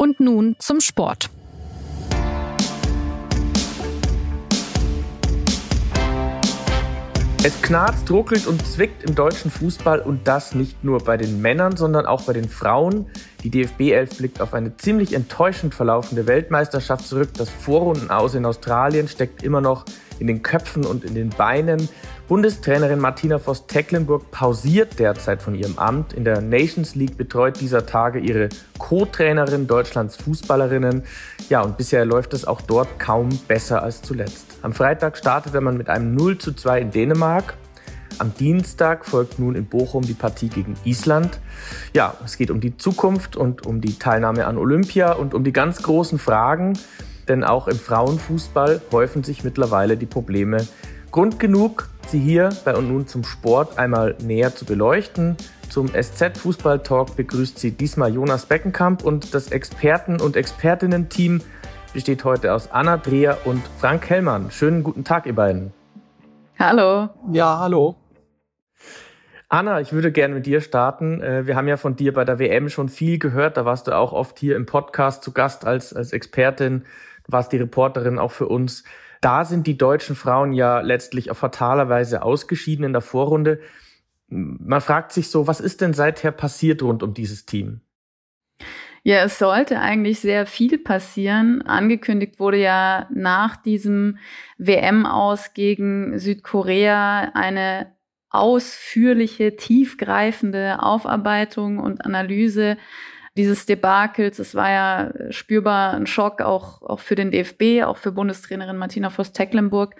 Und nun zum Sport. Es knarzt, ruckelt und zwickt im deutschen Fußball und das nicht nur bei den Männern, sondern auch bei den Frauen. Die DFB 11 blickt auf eine ziemlich enttäuschend verlaufende Weltmeisterschaft zurück. Das Vorrunden aus in Australien steckt immer noch in den Köpfen und in den Beinen. Bundestrainerin Martina Voss-Tecklenburg pausiert derzeit von ihrem Amt. In der Nations League betreut dieser Tage ihre Co-Trainerin Deutschlands Fußballerinnen. Ja, und bisher läuft es auch dort kaum besser als zuletzt. Am Freitag startete man mit einem 0 zu 2 in Dänemark. Am Dienstag folgt nun in Bochum die Partie gegen Island. Ja, es geht um die Zukunft und um die Teilnahme an Olympia und um die ganz großen Fragen. Denn auch im Frauenfußball häufen sich mittlerweile die Probleme. Grund genug, sie hier bei und nun zum Sport einmal näher zu beleuchten. Zum SZ Fußball Talk begrüßt sie diesmal Jonas Beckenkamp und das Experten- und Expertinnen-Team besteht heute aus Anna Dreher und Frank Hellmann. Schönen guten Tag, ihr beiden. Hallo. Ja, hallo. Anna, ich würde gerne mit dir starten. Äh, wir haben ja von dir bei der WM schon viel gehört. Da warst du auch oft hier im Podcast zu Gast als, als Expertin warst die Reporterin auch für uns. Da sind die deutschen Frauen ja letztlich auf fataler Weise ausgeschieden in der Vorrunde. Man fragt sich so, was ist denn seither passiert rund um dieses Team? Ja, es sollte eigentlich sehr viel passieren. Angekündigt wurde ja nach diesem WM-Aus gegen Südkorea eine ausführliche, tiefgreifende Aufarbeitung und Analyse dieses Debakels. Es war ja spürbar ein Schock auch, auch für den DFB, auch für Bundestrainerin Martina Voss-Tecklenburg,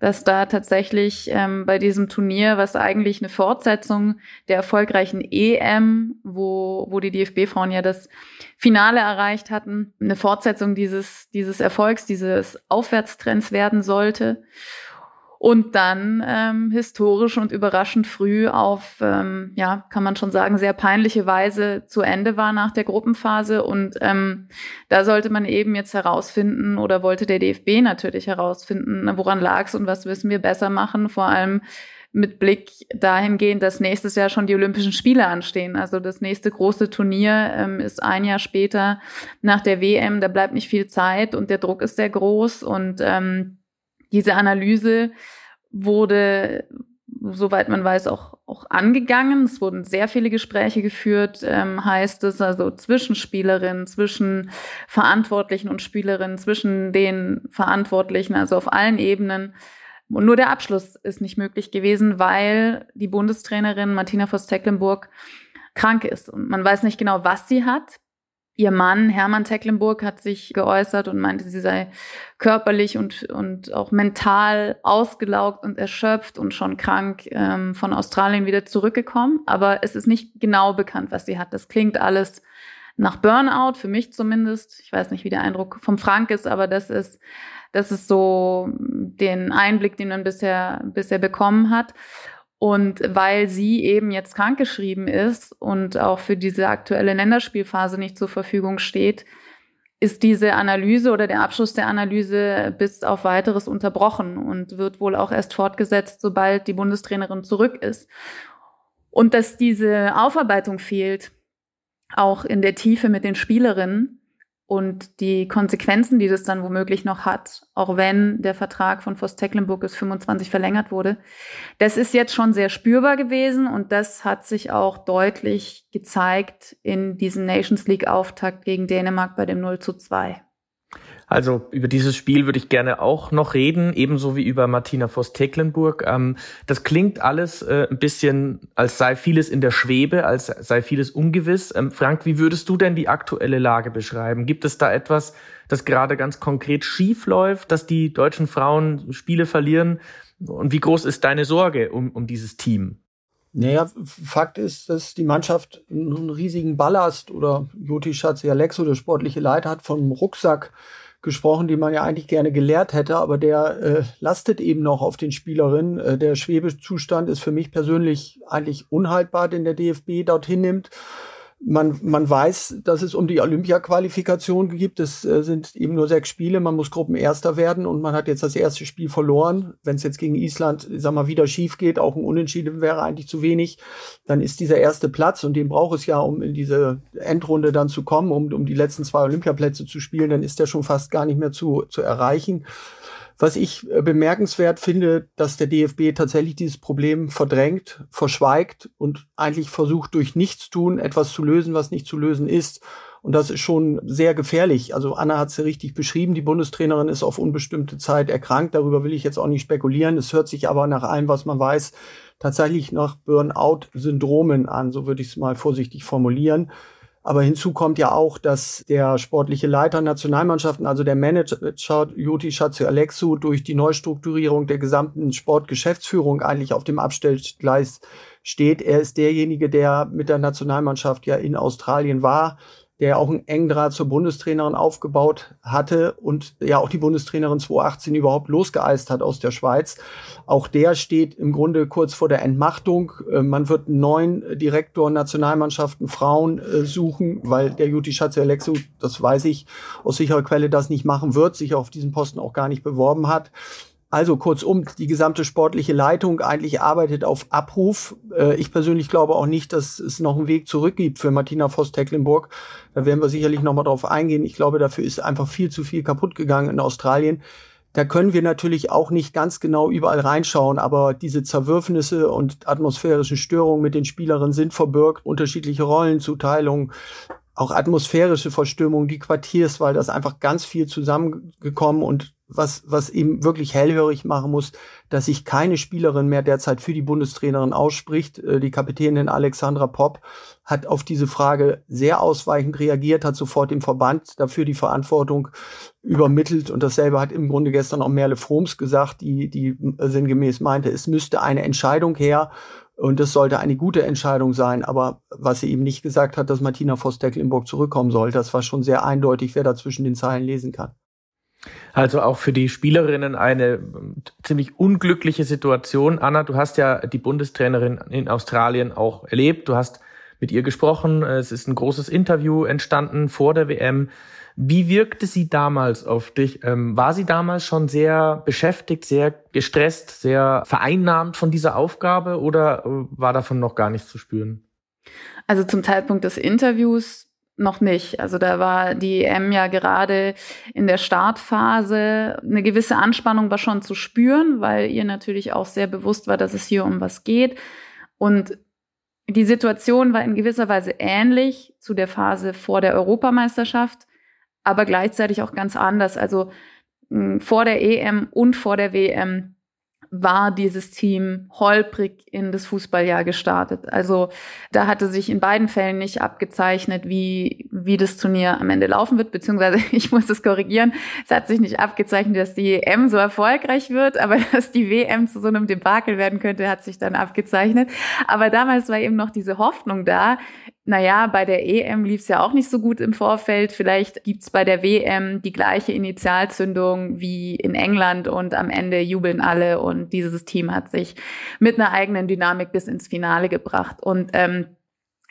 dass da tatsächlich ähm, bei diesem Turnier, was eigentlich eine Fortsetzung der erfolgreichen EM, wo, wo die DFB-Frauen ja das Finale erreicht hatten, eine Fortsetzung dieses, dieses Erfolgs, dieses Aufwärtstrends werden sollte und dann ähm, historisch und überraschend früh auf, ähm, ja, kann man schon sagen, sehr peinliche Weise zu Ende war nach der Gruppenphase. Und ähm, da sollte man eben jetzt herausfinden oder wollte der DFB natürlich herausfinden, woran lag es und was müssen wir besser machen, vor allem mit Blick dahingehend, dass nächstes Jahr schon die Olympischen Spiele anstehen. Also das nächste große Turnier ähm, ist ein Jahr später nach der WM. Da bleibt nicht viel Zeit und der Druck ist sehr groß und ähm, diese Analyse wurde, soweit man weiß, auch, auch angegangen. Es wurden sehr viele Gespräche geführt, ähm, heißt es, also zwischen Spielerinnen, zwischen Verantwortlichen und Spielerinnen, zwischen den Verantwortlichen, also auf allen Ebenen. Und nur der Abschluss ist nicht möglich gewesen, weil die Bundestrainerin Martina Voss-Tecklenburg krank ist. Und man weiß nicht genau, was sie hat. Ihr Mann, Hermann Tecklenburg, hat sich geäußert und meinte, sie sei körperlich und, und auch mental ausgelaugt und erschöpft und schon krank ähm, von Australien wieder zurückgekommen. Aber es ist nicht genau bekannt, was sie hat. Das klingt alles nach Burnout, für mich zumindest. Ich weiß nicht, wie der Eindruck vom Frank ist, aber das ist, das ist so den Einblick, den man bisher, bisher bekommen hat. Und weil sie eben jetzt krankgeschrieben ist und auch für diese aktuelle Länderspielphase nicht zur Verfügung steht, ist diese Analyse oder der Abschluss der Analyse bis auf weiteres unterbrochen und wird wohl auch erst fortgesetzt, sobald die Bundestrainerin zurück ist. Und dass diese Aufarbeitung fehlt, auch in der Tiefe mit den Spielerinnen, und die Konsequenzen, die das dann womöglich noch hat, auch wenn der Vertrag von Voss Tecklenburg bis 25 verlängert wurde, das ist jetzt schon sehr spürbar gewesen und das hat sich auch deutlich gezeigt in diesem Nations League Auftakt gegen Dänemark bei dem 0 zu 2. Also über dieses Spiel würde ich gerne auch noch reden, ebenso wie über Martina Voss-Tecklenburg. Ähm, das klingt alles äh, ein bisschen, als sei vieles in der Schwebe, als sei vieles ungewiss. Ähm, Frank, wie würdest du denn die aktuelle Lage beschreiben? Gibt es da etwas, das gerade ganz konkret schief läuft, dass die deutschen Frauen Spiele verlieren? Und wie groß ist deine Sorge um, um dieses Team? Naja, Fakt ist, dass die Mannschaft einen riesigen Ballast oder Joti Schatzi Alex oder sportliche Leiter hat vom Rucksack gesprochen, die man ja eigentlich gerne gelehrt hätte, aber der äh, lastet eben noch auf den Spielerinnen. Äh, der Schwebezustand ist für mich persönlich eigentlich unhaltbar, den der DFB dorthin nimmt. Man, man weiß, dass es um die Olympia-Qualifikation gibt. Es äh, sind eben nur sechs Spiele. Man muss Gruppenerster werden und man hat jetzt das erste Spiel verloren. Wenn es jetzt gegen Island, sag mal, wieder schief geht, auch ein Unentschieden wäre eigentlich zu wenig, dann ist dieser erste Platz und den braucht es ja, um in diese Endrunde dann zu kommen, um, um die letzten zwei Olympiaplätze zu spielen, dann ist der schon fast gar nicht mehr zu, zu erreichen. Was ich äh, bemerkenswert finde, dass der DFB tatsächlich dieses Problem verdrängt, verschweigt und eigentlich versucht, durch Nichtstun etwas zu lösen, was nicht zu lösen ist. Und das ist schon sehr gefährlich. Also Anna hat es ja richtig beschrieben. Die Bundestrainerin ist auf unbestimmte Zeit erkrankt. Darüber will ich jetzt auch nicht spekulieren. Es hört sich aber nach allem, was man weiß, tatsächlich nach Burnout-Syndromen an. So würde ich es mal vorsichtig formulieren. Aber hinzu kommt ja auch, dass der sportliche Leiter Nationalmannschaften, also der Manager Joti Schatzi Alexu, durch die Neustrukturierung der gesamten Sportgeschäftsführung eigentlich auf dem Abstellgleis steht. Er ist derjenige, der mit der Nationalmannschaft ja in Australien war, der auch einen engen Draht zur Bundestrainerin aufgebaut hatte und ja auch die Bundestrainerin 2018 überhaupt losgeeist hat aus der Schweiz. Auch der steht im Grunde kurz vor der Entmachtung. Äh, man wird einen neuen Direktor Nationalmannschaften Frauen äh, suchen, weil der Juti Schatze Alexu, das weiß ich aus sicherer Quelle, das nicht machen wird, sich auf diesen Posten auch gar nicht beworben hat. Also kurzum, die gesamte sportliche Leitung eigentlich arbeitet auf Abruf. Äh, ich persönlich glaube auch nicht, dass es noch einen Weg zurück gibt für Martina Voss-Tecklenburg. Da werden wir sicherlich noch mal drauf eingehen. Ich glaube, dafür ist einfach viel zu viel kaputt gegangen in Australien. Da können wir natürlich auch nicht ganz genau überall reinschauen, aber diese Zerwürfnisse und atmosphärischen Störungen mit den Spielerinnen sind verbirgt, unterschiedliche Rollenzuteilungen, auch atmosphärische Verstimmung, die Quartierswahl, das ist einfach ganz viel zusammengekommen und was, was ihm wirklich hellhörig machen muss, dass sich keine Spielerin mehr derzeit für die Bundestrainerin ausspricht. Äh, die Kapitänin Alexandra Popp hat auf diese Frage sehr ausweichend reagiert, hat sofort dem Verband dafür die Verantwortung übermittelt und dasselbe hat im Grunde gestern auch Merle Froms gesagt, die, die sinngemäß meinte, es müsste eine Entscheidung her und es sollte eine gute Entscheidung sein. Aber was sie eben nicht gesagt hat, dass Martina Voss-Tecklenburg zurückkommen soll, das war schon sehr eindeutig, wer da zwischen den Zeilen lesen kann. Also auch für die Spielerinnen eine ähm, ziemlich unglückliche Situation. Anna, du hast ja die Bundestrainerin in Australien auch erlebt. Du hast mit ihr gesprochen. Es ist ein großes Interview entstanden vor der WM. Wie wirkte sie damals auf dich? Ähm, war sie damals schon sehr beschäftigt, sehr gestresst, sehr vereinnahmt von dieser Aufgabe oder äh, war davon noch gar nichts zu spüren? Also zum Zeitpunkt des Interviews noch nicht. Also da war die EM ja gerade in der Startphase. Eine gewisse Anspannung war schon zu spüren, weil ihr natürlich auch sehr bewusst war, dass es hier um was geht. Und die Situation war in gewisser Weise ähnlich zu der Phase vor der Europameisterschaft, aber gleichzeitig auch ganz anders. Also vor der EM und vor der WM war dieses Team holprig in das Fußballjahr gestartet. Also da hatte sich in beiden Fällen nicht abgezeichnet, wie, wie das Turnier am Ende laufen wird, beziehungsweise ich muss das korrigieren. Es hat sich nicht abgezeichnet, dass die EM so erfolgreich wird, aber dass die WM zu so einem Debakel werden könnte, hat sich dann abgezeichnet. Aber damals war eben noch diese Hoffnung da, naja, bei der EM lief es ja auch nicht so gut im Vorfeld. Vielleicht gibt's bei der WM die gleiche Initialzündung wie in England und am Ende jubeln alle und dieses Team hat sich mit einer eigenen Dynamik bis ins Finale gebracht. Und ähm,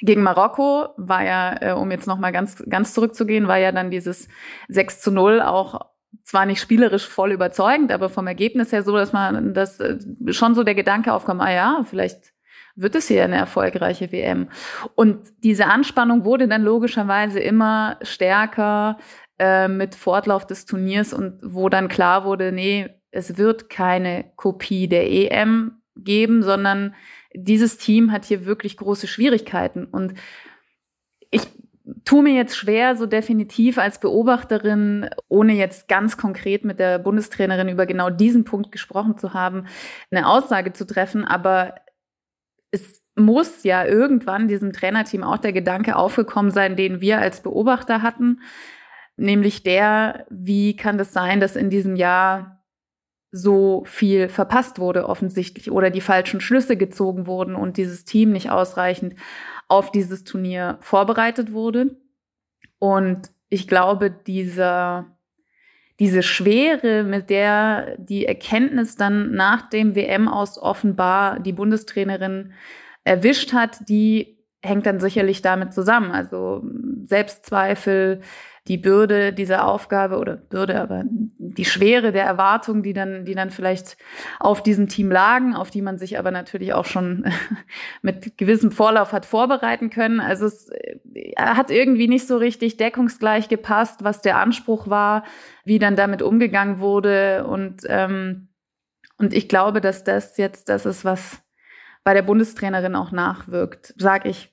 gegen Marokko war ja, äh, um jetzt nochmal ganz, ganz zurückzugehen, war ja dann dieses 6 zu 0 auch zwar nicht spielerisch voll überzeugend, aber vom Ergebnis her so, dass man das äh, schon so der Gedanke aufkam, ah ja, vielleicht wird es hier eine erfolgreiche WM. Und diese Anspannung wurde dann logischerweise immer stärker äh, mit Fortlauf des Turniers und wo dann klar wurde, nee, es wird keine Kopie der EM geben, sondern dieses Team hat hier wirklich große Schwierigkeiten. Und ich tue mir jetzt schwer, so definitiv als Beobachterin, ohne jetzt ganz konkret mit der Bundestrainerin über genau diesen Punkt gesprochen zu haben, eine Aussage zu treffen. Aber es muss ja irgendwann diesem Trainerteam auch der Gedanke aufgekommen sein, den wir als Beobachter hatten, nämlich der, wie kann das sein, dass in diesem Jahr so viel verpasst wurde offensichtlich oder die falschen Schlüsse gezogen wurden und dieses Team nicht ausreichend auf dieses Turnier vorbereitet wurde. Und ich glaube, dieser diese Schwere, mit der die Erkenntnis dann nach dem WM aus offenbar die Bundestrainerin erwischt hat, die hängt dann sicherlich damit zusammen. Also Selbstzweifel, die Bürde dieser Aufgabe oder Bürde, aber die Schwere der Erwartungen, die dann, die dann vielleicht auf diesem Team lagen, auf die man sich aber natürlich auch schon mit gewissem Vorlauf hat vorbereiten können. Also es hat irgendwie nicht so richtig deckungsgleich gepasst, was der Anspruch war, wie dann damit umgegangen wurde und ähm, und ich glaube, dass das jetzt das ist, was bei der Bundestrainerin auch nachwirkt. Sage ich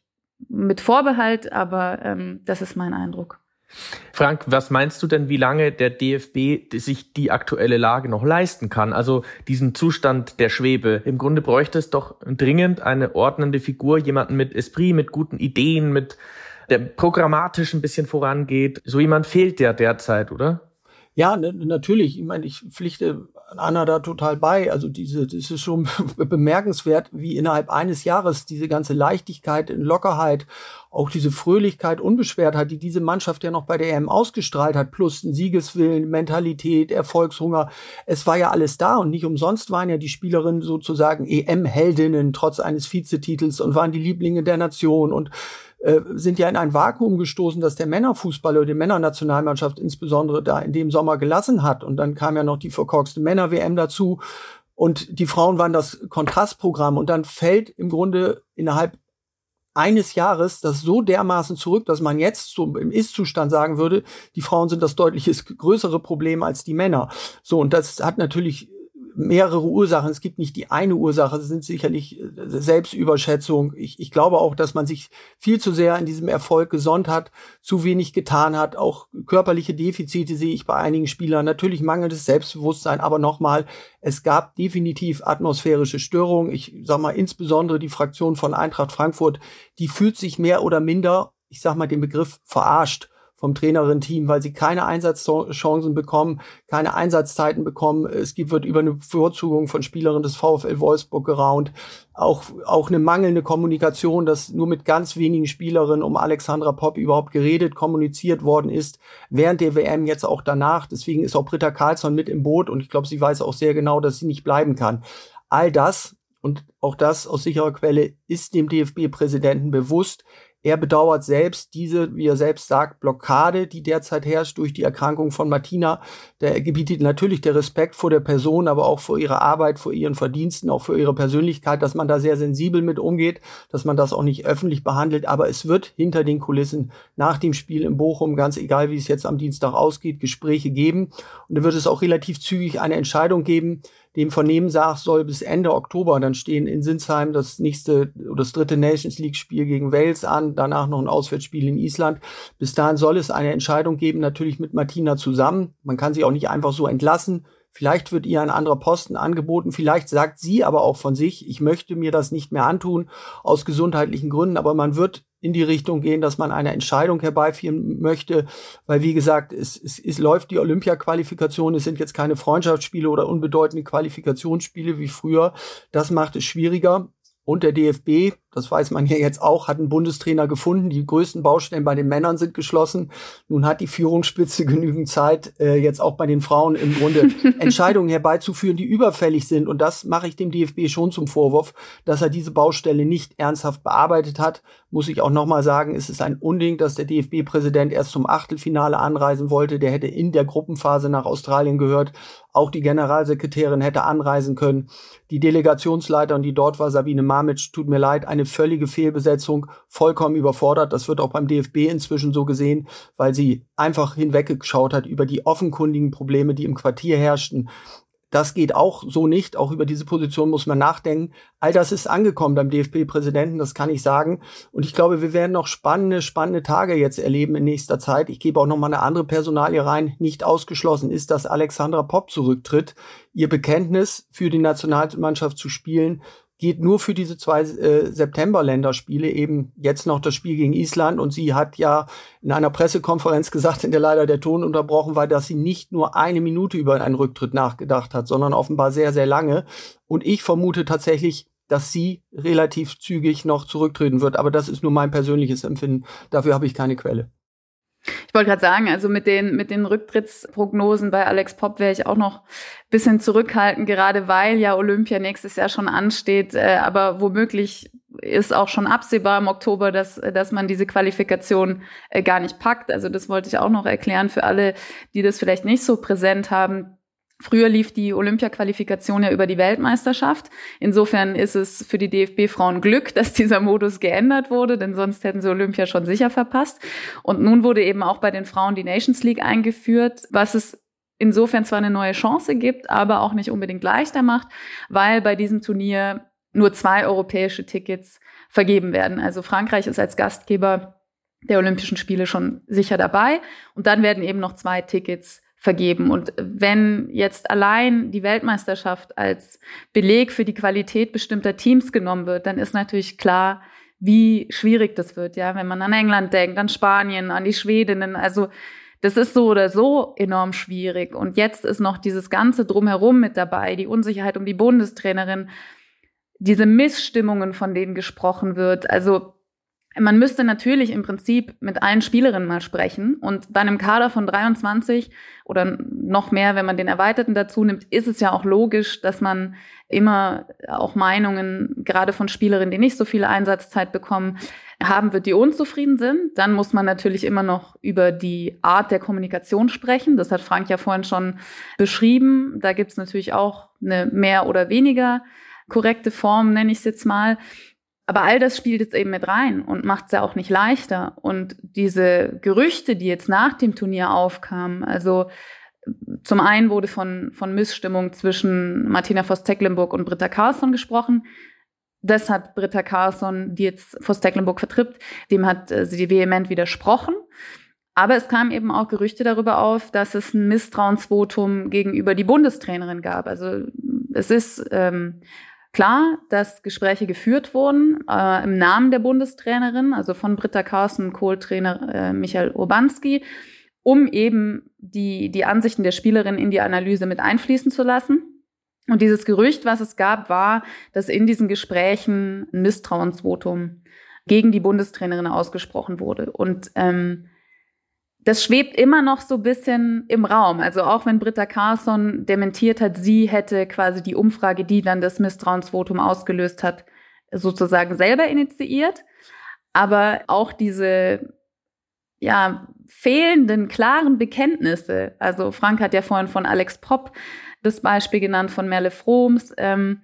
mit Vorbehalt, aber ähm, das ist mein Eindruck. Frank, was meinst du denn, wie lange der DFB sich die aktuelle Lage noch leisten kann? Also diesen Zustand der Schwebe. Im Grunde bräuchte es doch dringend eine ordnende Figur, jemanden mit Esprit, mit guten Ideen, mit der programmatisch ein bisschen vorangeht. So jemand fehlt ja derzeit, oder? Ja, natürlich. Ich meine, ich pflichte Anna da total bei. Also diese, das ist schon bemerkenswert, wie innerhalb eines Jahres diese ganze Leichtigkeit, Lockerheit, auch diese Fröhlichkeit, Unbeschwertheit, die diese Mannschaft ja noch bei der EM ausgestrahlt hat, plus ein Siegeswillen, Mentalität, Erfolgshunger. Es war ja alles da und nicht umsonst waren ja die Spielerinnen sozusagen EM-Heldinnen trotz eines Vizetitels und waren die Lieblinge der Nation und äh, sind ja in ein Vakuum gestoßen, das der Männerfußball oder die Männernationalmannschaft insbesondere da in dem Sommer gelassen hat. Und dann kam ja noch die verkorkste Männer-WM dazu. Und die Frauen waren das Kontrastprogramm. Und dann fällt im Grunde innerhalb eines Jahres das so dermaßen zurück, dass man jetzt so im Ist-Zustand sagen würde, die Frauen sind das deutlich größere Problem als die Männer. So, und das hat natürlich mehrere Ursachen. Es gibt nicht die eine Ursache, es sind sicherlich äh, Selbstüberschätzung. Ich, ich glaube auch, dass man sich viel zu sehr in diesem Erfolg gesonnt hat, zu wenig getan hat. Auch körperliche Defizite sehe ich bei einigen Spielern. Natürlich mangelndes Selbstbewusstsein, aber nochmal, es gab definitiv atmosphärische Störungen. Ich sag mal, insbesondere die Fraktion von Eintracht Frankfurt, die fühlt sich mehr oder minder, ich sag mal den Begriff verarscht vom Trainerin-Team, weil sie keine Einsatzchancen bekommen, keine Einsatzzeiten bekommen. Es gibt, wird über eine Bevorzugung von Spielerinnen des VfL Wolfsburg geraunt. Auch, auch eine mangelnde Kommunikation, dass nur mit ganz wenigen Spielerinnen um Alexandra Popp überhaupt geredet, kommuniziert worden ist, während der WM jetzt auch danach. Deswegen ist auch Britta Karlsson mit im Boot und ich glaube, sie weiß auch sehr genau, dass sie nicht bleiben kann. All das und auch das aus sicherer Quelle ist dem DFB-Präsidenten bewusst. Er bedauert selbst diese, wie er selbst sagt, Blockade, die derzeit herrscht durch die Erkrankung von Martina. Der gebietet natürlich der Respekt vor der Person, aber auch vor ihrer Arbeit, vor ihren Verdiensten, auch für ihre Persönlichkeit, dass man da sehr sensibel mit umgeht, dass man das auch nicht öffentlich behandelt. Aber es wird hinter den Kulissen nach dem Spiel in Bochum, ganz egal wie es jetzt am Dienstag ausgeht, Gespräche geben. Und da wird es auch relativ zügig eine Entscheidung geben, dem Vernehmen sagt, soll bis Ende Oktober dann stehen in Sinsheim das nächste oder das dritte Nations League Spiel gegen Wales an, danach noch ein Auswärtsspiel in Island. Bis dahin soll es eine Entscheidung geben, natürlich mit Martina zusammen. Man kann sie auch nicht einfach so entlassen. Vielleicht wird ihr ein anderer Posten angeboten. Vielleicht sagt sie aber auch von sich, ich möchte mir das nicht mehr antun aus gesundheitlichen Gründen. Aber man wird in die Richtung gehen, dass man eine Entscheidung herbeiführen möchte, weil wie gesagt, es, es, es läuft die Olympia-Qualifikation, es sind jetzt keine Freundschaftsspiele oder unbedeutende Qualifikationsspiele wie früher. Das macht es schwieriger. Und der DFB, das weiß man ja jetzt auch, hat einen Bundestrainer gefunden. Die größten Baustellen bei den Männern sind geschlossen. Nun hat die Führungsspitze genügend Zeit, äh, jetzt auch bei den Frauen im Grunde Entscheidungen herbeizuführen, die überfällig sind. Und das mache ich dem DFB schon zum Vorwurf, dass er diese Baustelle nicht ernsthaft bearbeitet hat. Muss ich auch nochmal sagen, es ist ein Unding, dass der DFB-Präsident erst zum Achtelfinale anreisen wollte. Der hätte in der Gruppenphase nach Australien gehört. Auch die Generalsekretärin hätte anreisen können. Die Delegationsleiterin, die dort war, Sabine Mamic, tut mir leid, eine völlige Fehlbesetzung, vollkommen überfordert. Das wird auch beim DFB inzwischen so gesehen, weil sie einfach hinweggeschaut hat über die offenkundigen Probleme, die im Quartier herrschten. Das geht auch so nicht. Auch über diese Position muss man nachdenken. All das ist angekommen beim DFB-Präsidenten, das kann ich sagen. Und ich glaube, wir werden noch spannende, spannende Tage jetzt erleben in nächster Zeit. Ich gebe auch noch mal eine andere Personalie rein. Nicht ausgeschlossen ist, dass Alexandra Popp zurücktritt. Ihr Bekenntnis für die Nationalmannschaft zu spielen geht nur für diese zwei äh, September-Länderspiele, eben jetzt noch das Spiel gegen Island. Und sie hat ja in einer Pressekonferenz gesagt, in der leider der Ton unterbrochen war, dass sie nicht nur eine Minute über einen Rücktritt nachgedacht hat, sondern offenbar sehr, sehr lange. Und ich vermute tatsächlich, dass sie relativ zügig noch zurücktreten wird. Aber das ist nur mein persönliches Empfinden. Dafür habe ich keine Quelle. Ich wollte gerade sagen, also mit den, mit den Rücktrittsprognosen bei Alex Pop wäre ich auch noch bisschen zurückhaltend, gerade weil ja Olympia nächstes Jahr schon ansteht, äh, aber womöglich ist auch schon absehbar im Oktober, dass, dass man diese Qualifikation äh, gar nicht packt. Also das wollte ich auch noch erklären für alle, die das vielleicht nicht so präsent haben. Früher lief die Olympia-Qualifikation ja über die Weltmeisterschaft. Insofern ist es für die DFB-Frauen Glück, dass dieser Modus geändert wurde, denn sonst hätten sie Olympia schon sicher verpasst. Und nun wurde eben auch bei den Frauen die Nations League eingeführt, was es insofern zwar eine neue Chance gibt, aber auch nicht unbedingt leichter macht, weil bei diesem Turnier nur zwei europäische Tickets vergeben werden. Also Frankreich ist als Gastgeber der Olympischen Spiele schon sicher dabei und dann werden eben noch zwei Tickets vergeben. Und wenn jetzt allein die Weltmeisterschaft als Beleg für die Qualität bestimmter Teams genommen wird, dann ist natürlich klar, wie schwierig das wird, ja, wenn man an England denkt, an Spanien, an die Schwedinnen, also das ist so oder so enorm schwierig. Und jetzt ist noch dieses ganze Drumherum mit dabei, die Unsicherheit um die Bundestrainerin, diese Missstimmungen, von denen gesprochen wird. Also man müsste natürlich im Prinzip mit allen Spielerinnen mal sprechen. Und bei einem Kader von 23 oder noch mehr, wenn man den Erweiterten dazu nimmt, ist es ja auch logisch, dass man immer auch Meinungen, gerade von Spielerinnen, die nicht so viel Einsatzzeit bekommen, haben wird, die unzufrieden sind. Dann muss man natürlich immer noch über die Art der Kommunikation sprechen. Das hat Frank ja vorhin schon beschrieben. Da gibt es natürlich auch eine mehr oder weniger korrekte Form, nenne ich es jetzt mal. Aber all das spielt jetzt eben mit rein und macht es ja auch nicht leichter. Und diese Gerüchte, die jetzt nach dem Turnier aufkamen, also zum einen wurde von, von Missstimmung zwischen Martina Voss-Tecklenburg und Britta Carlsson gesprochen. Das hat Britta Carlsson, die jetzt Voss-Tecklenburg vertritt, dem hat äh, sie vehement widersprochen. Aber es kamen eben auch Gerüchte darüber auf, dass es ein Misstrauensvotum gegenüber die Bundestrainerin gab. Also es ist ähm, klar, dass Gespräche geführt wurden äh, im Namen der Bundestrainerin, also von Britta Carsten, Co-Trainer äh, Michael Urbanski, um eben die, die Ansichten der Spielerin in die Analyse mit einfließen zu lassen. Und dieses Gerücht, was es gab, war, dass in diesen Gesprächen ein Misstrauensvotum gegen die Bundestrainerin ausgesprochen wurde. Und ähm, das schwebt immer noch so ein bisschen im Raum. Also auch wenn Britta Carlson dementiert hat, sie hätte quasi die Umfrage, die dann das Misstrauensvotum ausgelöst hat, sozusagen selber initiiert. Aber auch diese, ja, fehlenden klaren Bekenntnisse. Also Frank hat ja vorhin von Alex Popp das Beispiel genannt, von Merle Froms. Ähm,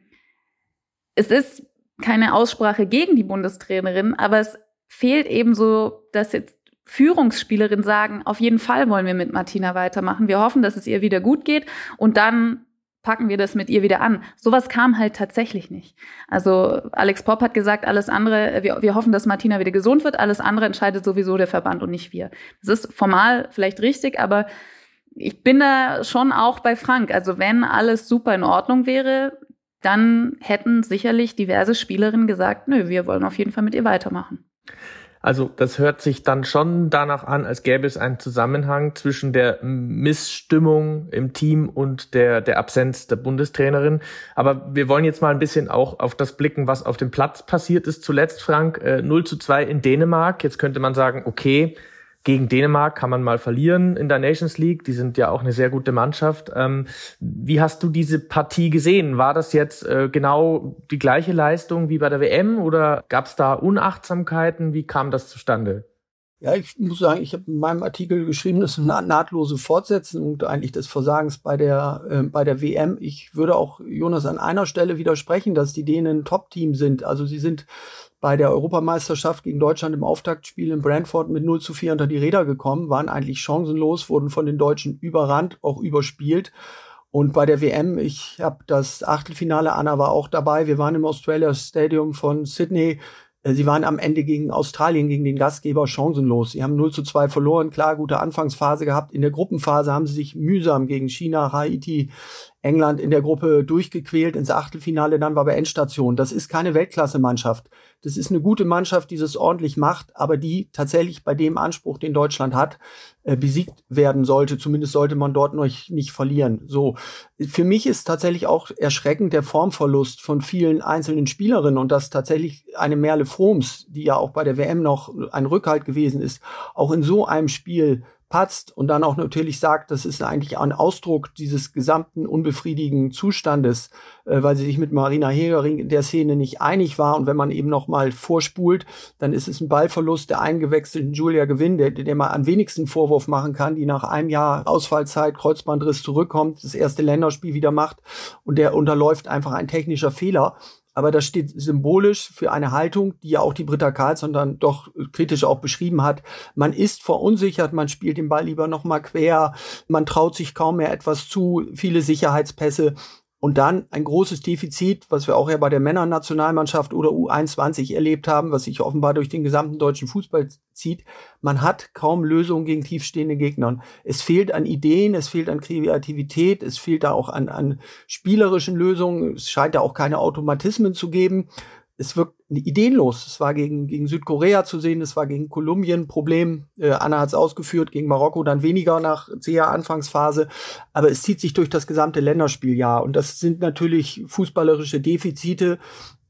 es ist keine Aussprache gegen die Bundestrainerin, aber es fehlt eben so, dass jetzt Führungsspielerin sagen, auf jeden Fall wollen wir mit Martina weitermachen. Wir hoffen, dass es ihr wieder gut geht und dann packen wir das mit ihr wieder an. Sowas kam halt tatsächlich nicht. Also Alex Popp hat gesagt, alles andere, wir, wir hoffen, dass Martina wieder gesund wird, alles andere entscheidet sowieso der Verband und nicht wir. Das ist formal vielleicht richtig, aber ich bin da schon auch bei Frank. Also wenn alles super in Ordnung wäre, dann hätten sicherlich diverse Spielerinnen gesagt, nö, wir wollen auf jeden Fall mit ihr weitermachen. Also das hört sich dann schon danach an, als gäbe es einen Zusammenhang zwischen der Missstimmung im Team und der, der Absenz der Bundestrainerin. Aber wir wollen jetzt mal ein bisschen auch auf das blicken, was auf dem Platz passiert ist. Zuletzt, Frank, äh, 0 zu 2 in Dänemark. Jetzt könnte man sagen, okay, gegen Dänemark kann man mal verlieren in der Nations League. Die sind ja auch eine sehr gute Mannschaft. Ähm, wie hast du diese Partie gesehen? War das jetzt äh, genau die gleiche Leistung wie bei der WM oder gab es da Unachtsamkeiten? Wie kam das zustande? Ja, ich muss sagen, ich habe in meinem Artikel geschrieben, das ist eine nahtlose Fortsetzung eigentlich des Versagens bei der, äh, bei der WM. Ich würde auch Jonas an einer Stelle widersprechen, dass die Dänen ein Top-Team sind. Also sie sind bei der Europameisterschaft gegen Deutschland im Auftaktspiel in Brantford mit 0 zu 4 unter die Räder gekommen, waren eigentlich chancenlos, wurden von den Deutschen überrannt, auch überspielt. Und bei der WM, ich habe das Achtelfinale, Anna war auch dabei, wir waren im Australia Stadium von Sydney. Äh, sie waren am Ende gegen Australien, gegen den Gastgeber, chancenlos. Sie haben 0 zu 2 verloren, klar, gute Anfangsphase gehabt. In der Gruppenphase haben sie sich mühsam gegen China, Haiti, England in der Gruppe durchgequält ins Achtelfinale, dann war bei Endstation. Das ist keine Weltklasse-Mannschaft. Das ist eine gute Mannschaft, die es ordentlich macht, aber die tatsächlich bei dem Anspruch, den Deutschland hat, äh, besiegt werden sollte. Zumindest sollte man dort noch nicht verlieren. So. Für mich ist tatsächlich auch erschreckend der Formverlust von vielen einzelnen Spielerinnen und dass tatsächlich eine Merle Froms, die ja auch bei der WM noch ein Rückhalt gewesen ist, auch in so einem Spiel patzt und dann auch natürlich sagt, das ist eigentlich ein Ausdruck dieses gesamten unbefriedigenden Zustandes, äh, weil sie sich mit Marina Hegering in der Szene nicht einig war. Und wenn man eben noch mal vorspult, dann ist es ein Ballverlust der eingewechselten Julia Gewinn, der, der man am wenigsten Vorwurf machen kann, die nach einem Jahr Ausfallzeit, Kreuzbandriss zurückkommt, das erste Länderspiel wieder macht und der unterläuft einfach ein technischer Fehler aber das steht symbolisch für eine Haltung, die ja auch die Britta Karlsson dann doch kritisch auch beschrieben hat. Man ist verunsichert, man spielt den Ball lieber noch mal quer, man traut sich kaum mehr etwas zu, viele Sicherheitspässe. Und dann ein großes Defizit, was wir auch ja bei der Männernationalmannschaft oder U21 erlebt haben, was sich offenbar durch den gesamten deutschen Fußball zieht. Man hat kaum Lösungen gegen tiefstehende Gegner. Es fehlt an Ideen, es fehlt an Kreativität, es fehlt da auch an, an spielerischen Lösungen. Es scheint da auch keine Automatismen zu geben es wirkt ideenlos. Es war gegen, gegen Südkorea zu sehen, es war gegen Kolumbien Problem. Äh, Anna hat es ausgeführt, gegen Marokko dann weniger nach zäher Anfangsphase. Aber es zieht sich durch das gesamte Länderspieljahr. Und das sind natürlich fußballerische Defizite,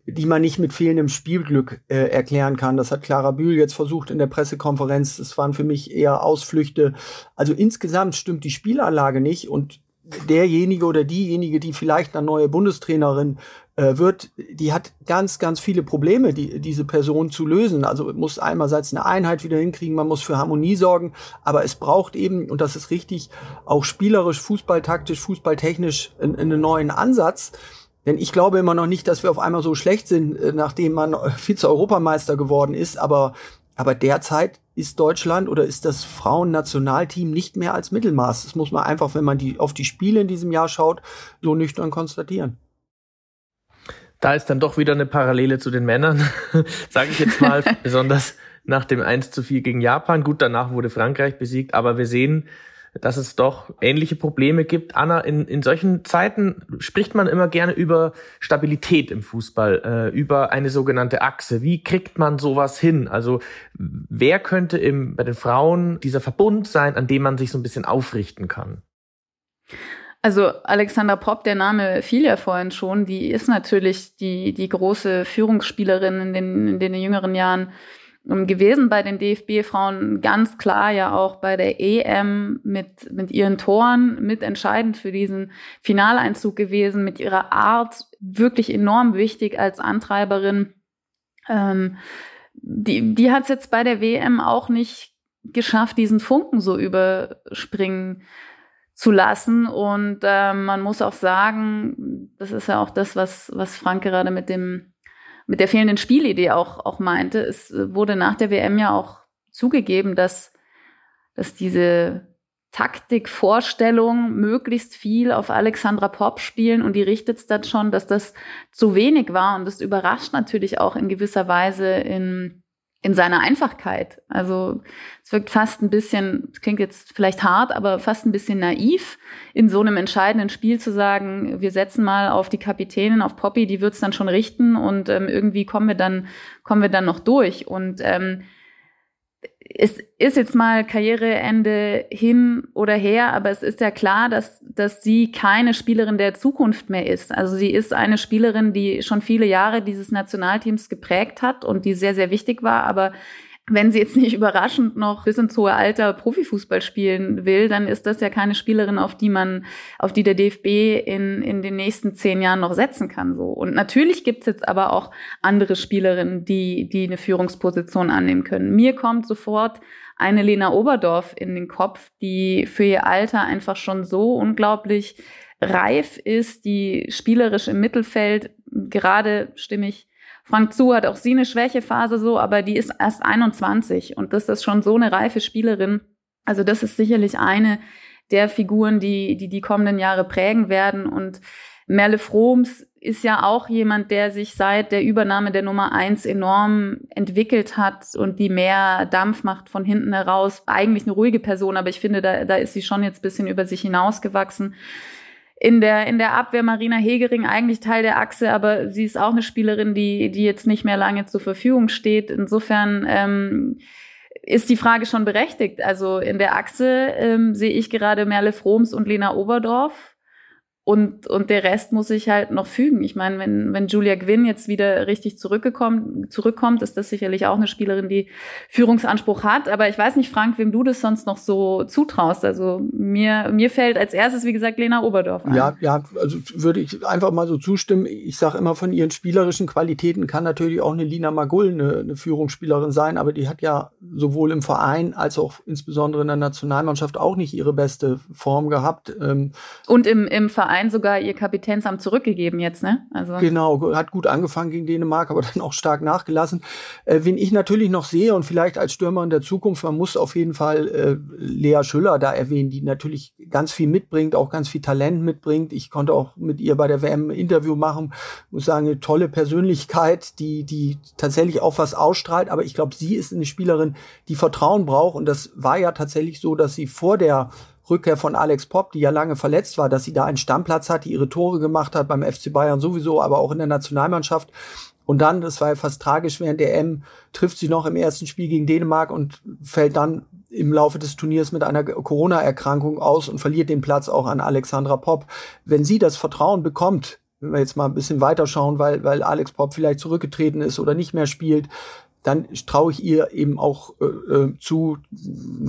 die man nicht mit fehlendem Spielglück äh, erklären kann. Das hat Clara Bühl jetzt versucht in der Pressekonferenz. Das waren für mich eher Ausflüchte. Also insgesamt stimmt die Spielanlage nicht und derjenige oder diejenige, die vielleicht eine neue Bundestrainerin äh, wird, die hat ganz, ganz viele Probleme, die, diese Person zu lösen. Also muss einerseits eine Einheit wieder hinkriegen, man muss für Harmonie sorgen, aber es braucht eben, und das ist richtig, auch spielerisch, fußballtaktisch, fußballtechnisch einen, einen neuen Ansatz. Denn ich glaube immer noch nicht, dass wir auf einmal so schlecht sind, äh, nachdem man Vize-Europameister geworden ist. Aber, aber derzeit ist Deutschland oder ist das Frauennationalteam nicht mehr als Mittelmaß. Das muss man einfach, wenn man die, auf die Spiele in diesem Jahr schaut, so nüchtern konstatieren. Da ist dann doch wieder eine Parallele zu den Männern, sage ich jetzt mal, besonders nach dem 1 zu 4 gegen Japan. Gut, danach wurde Frankreich besiegt, aber wir sehen, dass es doch ähnliche Probleme gibt. Anna, in, in solchen Zeiten spricht man immer gerne über Stabilität im Fußball, äh, über eine sogenannte Achse. Wie kriegt man sowas hin? Also wer könnte im, bei den Frauen dieser Verbund sein, an dem man sich so ein bisschen aufrichten kann? Also Alexander Popp, der Name fiel ja vorhin schon, die ist natürlich die, die große Führungsspielerin in den, in den jüngeren Jahren ähm, gewesen bei den DFB-Frauen, ganz klar ja auch bei der EM mit, mit ihren Toren mitentscheidend für diesen Finaleinzug gewesen, mit ihrer Art wirklich enorm wichtig als Antreiberin. Ähm, die die hat es jetzt bei der WM auch nicht geschafft, diesen Funken so überspringen zu lassen. Und äh, man muss auch sagen, das ist ja auch das, was, was Frank gerade mit dem, mit der fehlenden Spielidee auch, auch meinte. Es wurde nach der WM ja auch zugegeben, dass, dass diese Taktikvorstellung möglichst viel auf Alexandra Pop spielen und die richtet es dann schon, dass das zu wenig war und das überrascht natürlich auch in gewisser Weise in in seiner Einfachkeit. Also es wirkt fast ein bisschen, klingt jetzt vielleicht hart, aber fast ein bisschen naiv, in so einem entscheidenden Spiel zu sagen, wir setzen mal auf die Kapitänin, auf Poppy, die wird's dann schon richten und ähm, irgendwie kommen wir dann, kommen wir dann noch durch. Und ähm, es ist jetzt mal Karriereende hin oder her, aber es ist ja klar, dass, dass sie keine Spielerin der Zukunft mehr ist. Also sie ist eine Spielerin, die schon viele Jahre dieses Nationalteams geprägt hat und die sehr, sehr wichtig war, aber wenn sie jetzt nicht überraschend noch bis ins hohe Alter Profifußball spielen will, dann ist das ja keine Spielerin, auf die man, auf die der DFB in, in den nächsten zehn Jahren noch setzen kann. So. Und natürlich gibt's jetzt aber auch andere Spielerinnen, die, die eine Führungsposition annehmen können. Mir kommt sofort eine Lena Oberdorf in den Kopf, die für ihr Alter einfach schon so unglaublich reif ist, die spielerisch im Mittelfeld gerade stimmig Frank Zu hat auch sie eine Schwächephase so, aber die ist erst 21 und das ist schon so eine reife Spielerin. Also das ist sicherlich eine der Figuren, die die, die kommenden Jahre prägen werden und Merle Froms ist ja auch jemand, der sich seit der Übernahme der Nummer eins enorm entwickelt hat und die mehr Dampf macht von hinten heraus. Eigentlich eine ruhige Person, aber ich finde, da, da ist sie schon jetzt bisschen über sich hinausgewachsen in der, in der Abwehr Marina Hegering eigentlich Teil der Achse, aber sie ist auch eine Spielerin, die, die jetzt nicht mehr lange zur Verfügung steht. Insofern ähm, ist die Frage schon berechtigt. Also in der Achse ähm, sehe ich gerade Merle Froms und Lena Oberdorf. Und, und der Rest muss sich halt noch fügen. Ich meine, wenn, wenn Julia Gwynn jetzt wieder richtig zurückgekommen, zurückkommt, ist das sicherlich auch eine Spielerin, die Führungsanspruch hat. Aber ich weiß nicht, Frank, wem du das sonst noch so zutraust. Also mir, mir fällt als erstes, wie gesagt, Lena Oberdorf ein. Ja, ja, also würde ich einfach mal so zustimmen. Ich sage immer, von ihren spielerischen Qualitäten kann natürlich auch eine Lina Magull eine, eine Führungsspielerin sein, aber die hat ja sowohl im Verein als auch insbesondere in der Nationalmannschaft auch nicht ihre beste Form gehabt. Ähm, Und im, im Verein Verein sogar ihr Kapitänsamt zurückgegeben jetzt, ne? Also genau, hat gut angefangen gegen Dänemark, aber dann auch stark nachgelassen. Äh, wen ich natürlich noch sehe und vielleicht als Stürmer in der Zukunft, man muss auf jeden Fall äh, Lea Schüller da erwähnen, die natürlich ganz viel mitbringt, auch ganz viel Talent mitbringt. Ich konnte auch mit ihr bei der WM ein Interview machen, muss sagen, eine tolle Persönlichkeit, die, die tatsächlich auch was ausstrahlt, aber ich glaube, sie ist eine Spielerin, die Vertrauen braucht und das war ja tatsächlich so, dass sie vor der Rückkehr von Alex Popp, die ja lange verletzt war, dass sie da einen Stammplatz hat, die ihre Tore gemacht hat beim FC Bayern sowieso, aber auch in der Nationalmannschaft. Und dann, das war ja fast tragisch, während der M trifft sie noch im ersten Spiel gegen Dänemark und fällt dann im Laufe des Turniers mit einer Corona-Erkrankung aus und verliert den Platz auch an Alexandra Popp. Wenn sie das Vertrauen bekommt, wenn wir jetzt mal ein bisschen weiterschauen, weil, weil Alex Popp vielleicht zurückgetreten ist oder nicht mehr spielt, dann traue ich ihr eben auch äh, äh, zu,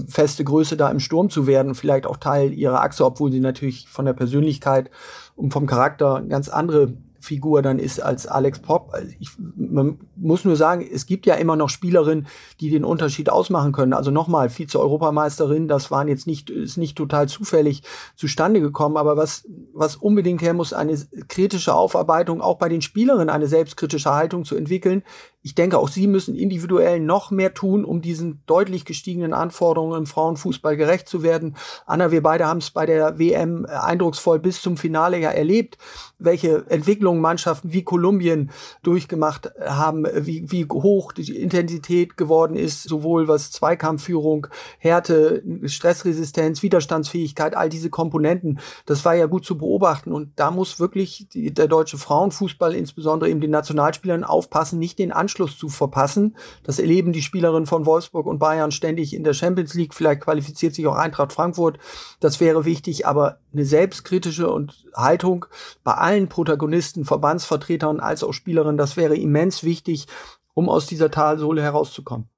feste Größe da im Sturm zu werden, vielleicht auch Teil ihrer Achse, obwohl sie natürlich von der Persönlichkeit und vom Charakter ganz andere Figur dann ist als Alex Pop. Also ich, man muss nur sagen, es gibt ja immer noch Spielerinnen, die den Unterschied ausmachen können. Also nochmal, Vize-Europameisterin, das waren jetzt nicht, ist nicht total zufällig zustande gekommen, aber was, was unbedingt her muss, eine kritische Aufarbeitung, auch bei den Spielerinnen eine selbstkritische Haltung zu entwickeln, ich denke, auch sie müssen individuell noch mehr tun, um diesen deutlich gestiegenen Anforderungen im Frauenfußball gerecht zu werden. Anna, wir beide haben es bei der WM eindrucksvoll bis zum Finale ja erlebt, welche Entwicklungen Mannschaften wie Kolumbien durchgemacht haben, wie, wie hoch die Intensität geworden ist, sowohl was Zweikampfführung, Härte, Stressresistenz, Widerstandsfähigkeit, all diese Komponenten. Das war ja gut zu beobachten und da muss wirklich die, der deutsche Frauenfußball, insbesondere eben den Nationalspielern, aufpassen, nicht den Anspruch Anschluss zu verpassen. Das erleben die Spielerinnen von Wolfsburg und Bayern ständig in der Champions League. Vielleicht qualifiziert sich auch Eintracht Frankfurt. Das wäre wichtig, aber eine selbstkritische und Haltung bei allen Protagonisten, Verbandsvertretern als auch Spielerinnen, das wäre immens wichtig, um aus dieser Talsohle herauszukommen.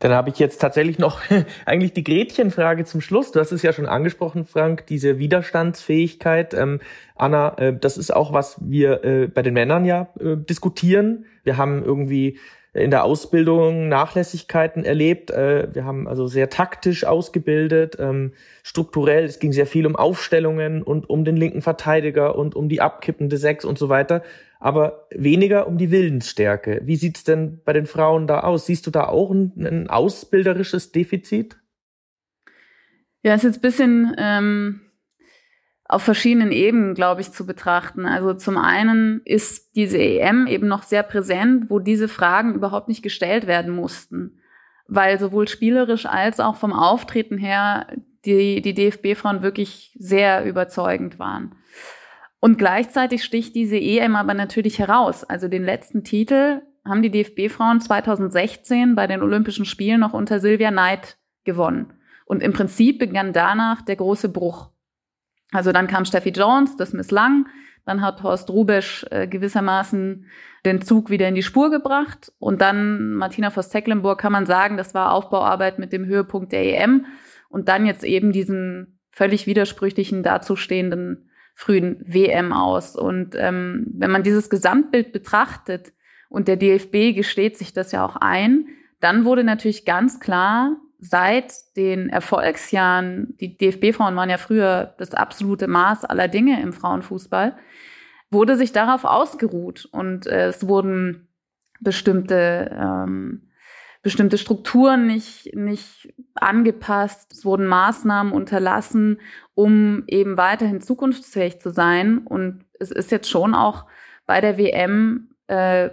Dann habe ich jetzt tatsächlich noch eigentlich die Gretchenfrage zum Schluss. Du hast es ja schon angesprochen, Frank, diese Widerstandsfähigkeit. Ähm, Anna, äh, das ist auch, was wir äh, bei den Männern ja äh, diskutieren. Wir haben irgendwie in der Ausbildung Nachlässigkeiten erlebt. Äh, wir haben also sehr taktisch ausgebildet, ähm, strukturell. Es ging sehr viel um Aufstellungen und um den linken Verteidiger und um die abkippende Sechs und so weiter aber weniger um die Willensstärke. Wie sieht's denn bei den Frauen da aus? Siehst du da auch ein, ein ausbilderisches Defizit? Ja, ist jetzt ein bisschen ähm, auf verschiedenen Ebenen, glaube ich, zu betrachten. Also zum einen ist diese EM eben noch sehr präsent, wo diese Fragen überhaupt nicht gestellt werden mussten, weil sowohl spielerisch als auch vom Auftreten her die, die DFB-Frauen wirklich sehr überzeugend waren. Und gleichzeitig sticht diese EM aber natürlich heraus. Also den letzten Titel haben die DFB-Frauen 2016 bei den Olympischen Spielen noch unter Silvia Neid gewonnen. Und im Prinzip begann danach der große Bruch. Also dann kam Steffi Jones, das misslang. Dann hat Horst Rubesch äh, gewissermaßen den Zug wieder in die Spur gebracht. Und dann Martina Voss-Tecklenburg kann man sagen, das war Aufbauarbeit mit dem Höhepunkt der EM. Und dann jetzt eben diesen völlig widersprüchlichen dazustehenden frühen WM aus. Und ähm, wenn man dieses Gesamtbild betrachtet, und der DFB gesteht sich das ja auch ein, dann wurde natürlich ganz klar, seit den Erfolgsjahren, die DFB-Frauen waren ja früher das absolute Maß aller Dinge im Frauenfußball, wurde sich darauf ausgeruht. Und äh, es wurden bestimmte ähm, bestimmte Strukturen nicht, nicht angepasst, es wurden Maßnahmen unterlassen, um eben weiterhin zukunftsfähig zu sein. Und es ist jetzt schon auch bei der WM äh,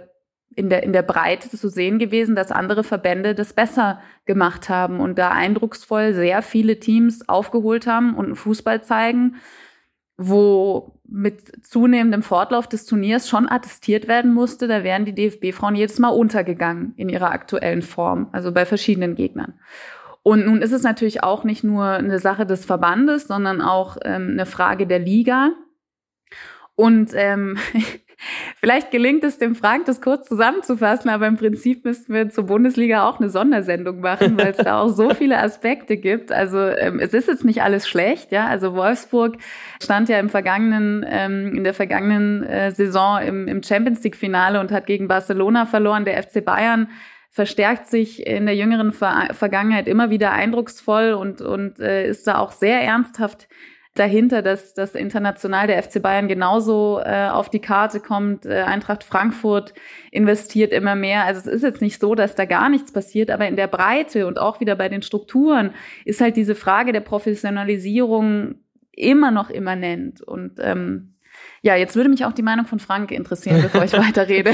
in, der, in der Breite zu sehen gewesen, dass andere Verbände das besser gemacht haben und da eindrucksvoll sehr viele Teams aufgeholt haben und Fußball zeigen, wo mit zunehmendem Fortlauf des Turniers schon attestiert werden musste, da wären die DFB-Frauen jedes Mal untergegangen in ihrer aktuellen Form, also bei verschiedenen Gegnern. Und nun ist es natürlich auch nicht nur eine Sache des Verbandes, sondern auch ähm, eine Frage der Liga. Und ähm, Vielleicht gelingt es dem Frank, das kurz zusammenzufassen, aber im Prinzip müssten wir zur Bundesliga auch eine Sondersendung machen, weil es da auch so viele Aspekte gibt. Also ähm, es ist jetzt nicht alles schlecht, ja. Also Wolfsburg stand ja im vergangenen, ähm, in der vergangenen äh, Saison im, im Champions League Finale und hat gegen Barcelona verloren. Der FC Bayern verstärkt sich in der jüngeren Ver Vergangenheit immer wieder eindrucksvoll und, und äh, ist da auch sehr ernsthaft dahinter, dass, dass international der FC Bayern genauso äh, auf die Karte kommt. Äh, Eintracht Frankfurt investiert immer mehr. Also es ist jetzt nicht so, dass da gar nichts passiert, aber in der Breite und auch wieder bei den Strukturen ist halt diese Frage der Professionalisierung immer noch immanent. Und ähm, ja, jetzt würde mich auch die Meinung von Frank interessieren, bevor ich weiterrede.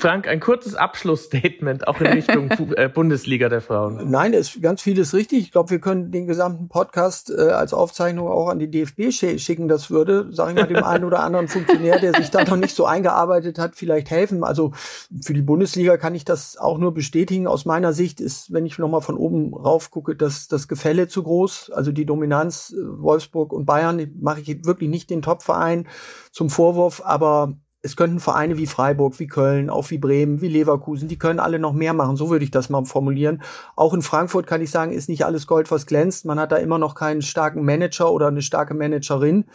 Frank, ein kurzes Abschlussstatement auch in Richtung äh, Bundesliga der Frauen. Nein, es ist ganz vieles richtig. Ich glaube, wir können den gesamten Podcast äh, als Aufzeichnung auch an die DFB schicken. Das würde, sage ich mal, dem einen oder anderen Funktionär, der sich da noch nicht so eingearbeitet hat, vielleicht helfen. Also für die Bundesliga kann ich das auch nur bestätigen. Aus meiner Sicht ist, wenn ich nochmal von oben rauf gucke, das, das Gefälle zu groß. Also die Dominanz äh, Wolfsburg und Bayern mache ich wirklich nicht den Topverein zum Vorwurf, aber es könnten Vereine wie Freiburg, wie Köln, auch wie Bremen, wie Leverkusen, die können alle noch mehr machen. So würde ich das mal formulieren. Auch in Frankfurt kann ich sagen, ist nicht alles Gold, was glänzt. Man hat da immer noch keinen starken Manager oder eine starke Managerin.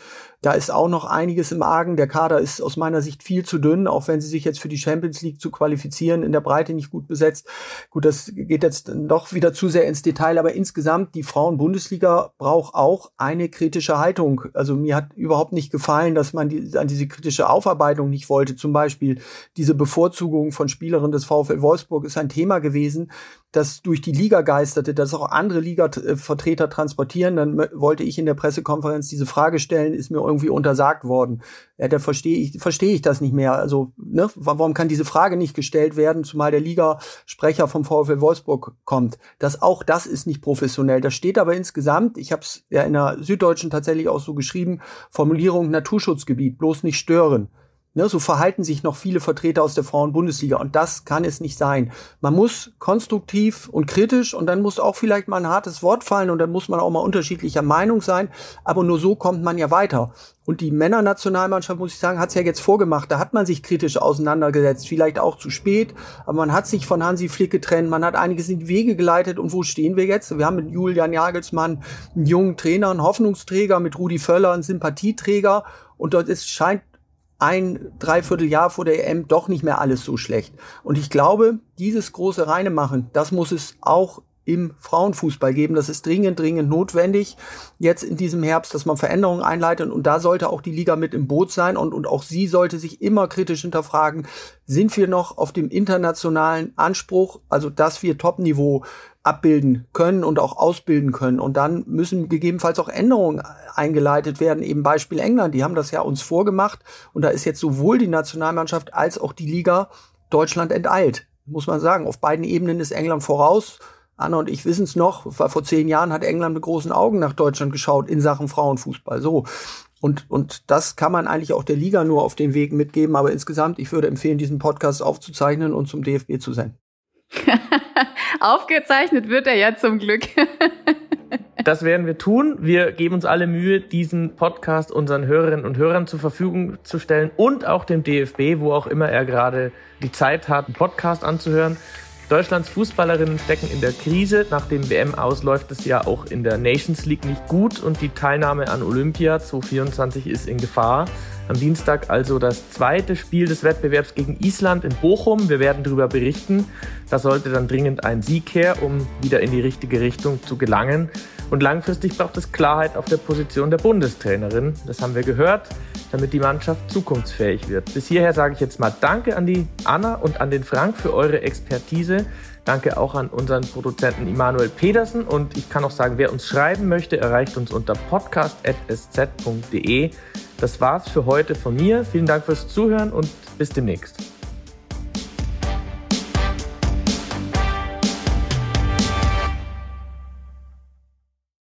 Da ist auch noch einiges im Argen. Der Kader ist aus meiner Sicht viel zu dünn, auch wenn sie sich jetzt für die Champions League zu qualifizieren, in der Breite nicht gut besetzt. Gut, das geht jetzt doch wieder zu sehr ins Detail, aber insgesamt die Frauen-Bundesliga braucht auch eine kritische Haltung. Also mir hat überhaupt nicht gefallen, dass man die, an diese kritische Aufarbeitung nicht wollte. Zum Beispiel diese Bevorzugung von Spielerinnen des VfL Wolfsburg ist ein Thema gewesen, das durch die Liga geisterte, dass auch andere Liga-Vertreter transportieren. Dann wollte ich in der Pressekonferenz diese Frage stellen, ist mir irgendwie untersagt worden. Ja, da verstehe ich, verstehe ich das nicht mehr. Also, ne, warum kann diese Frage nicht gestellt werden, zumal der Liga-Sprecher vom VfL Wolfsburg kommt? Das auch das ist nicht professionell. Das steht aber insgesamt, ich habe es ja in der Süddeutschen tatsächlich auch so geschrieben, Formulierung Naturschutzgebiet, bloß nicht stören. Ne, so verhalten sich noch viele Vertreter aus der Frauen-Bundesliga und das kann es nicht sein. Man muss konstruktiv und kritisch und dann muss auch vielleicht mal ein hartes Wort fallen und dann muss man auch mal unterschiedlicher Meinung sein, aber nur so kommt man ja weiter. Und die Männernationalmannschaft, muss ich sagen, hat es ja jetzt vorgemacht. Da hat man sich kritisch auseinandergesetzt, vielleicht auch zu spät, aber man hat sich von Hansi Flick getrennt, man hat einiges in die Wege geleitet und wo stehen wir jetzt? Wir haben mit Julian Jagelsmann einen jungen Trainer, einen Hoffnungsträger, mit Rudi Völler einen Sympathieträger und dort ist, scheint ein Dreivierteljahr vor der EM doch nicht mehr alles so schlecht. Und ich glaube, dieses große Reine machen, das muss es auch im Frauenfußball geben. Das ist dringend, dringend notwendig jetzt in diesem Herbst, dass man Veränderungen einleitet. Und da sollte auch die Liga mit im Boot sein. Und, und auch sie sollte sich immer kritisch hinterfragen, sind wir noch auf dem internationalen Anspruch, also dass wir Topniveau abbilden können und auch ausbilden können. Und dann müssen gegebenenfalls auch Änderungen eingeleitet werden. Eben Beispiel England, die haben das ja uns vorgemacht. Und da ist jetzt sowohl die Nationalmannschaft als auch die Liga Deutschland enteilt. Muss man sagen. Auf beiden Ebenen ist England voraus. Anna und ich wissen es noch, vor zehn Jahren hat England mit großen Augen nach Deutschland geschaut in Sachen Frauenfußball. So. Und, und das kann man eigentlich auch der Liga nur auf den Weg mitgeben. Aber insgesamt, ich würde empfehlen, diesen Podcast aufzuzeichnen und zum DFB zu senden. Aufgezeichnet wird er ja zum Glück. das werden wir tun. Wir geben uns alle Mühe, diesen Podcast unseren Hörerinnen und Hörern zur Verfügung zu stellen und auch dem DFB, wo auch immer er gerade die Zeit hat, einen Podcast anzuhören. Deutschlands Fußballerinnen stecken in der Krise. Nach dem WM ausläuft es ja auch in der Nations League nicht gut und die Teilnahme an Olympia 2024 ist in Gefahr. Am Dienstag also das zweite Spiel des Wettbewerbs gegen Island in Bochum. Wir werden darüber berichten. Da sollte dann dringend ein Sieg her, um wieder in die richtige Richtung zu gelangen. Und langfristig braucht es Klarheit auf der Position der Bundestrainerin. Das haben wir gehört, damit die Mannschaft zukunftsfähig wird. Bis hierher sage ich jetzt mal Danke an die Anna und an den Frank für eure Expertise. Danke auch an unseren Produzenten Immanuel Pedersen. Und ich kann auch sagen, wer uns schreiben möchte, erreicht uns unter podcast.sz.de. Das war's für heute von mir. Vielen Dank fürs Zuhören und bis demnächst.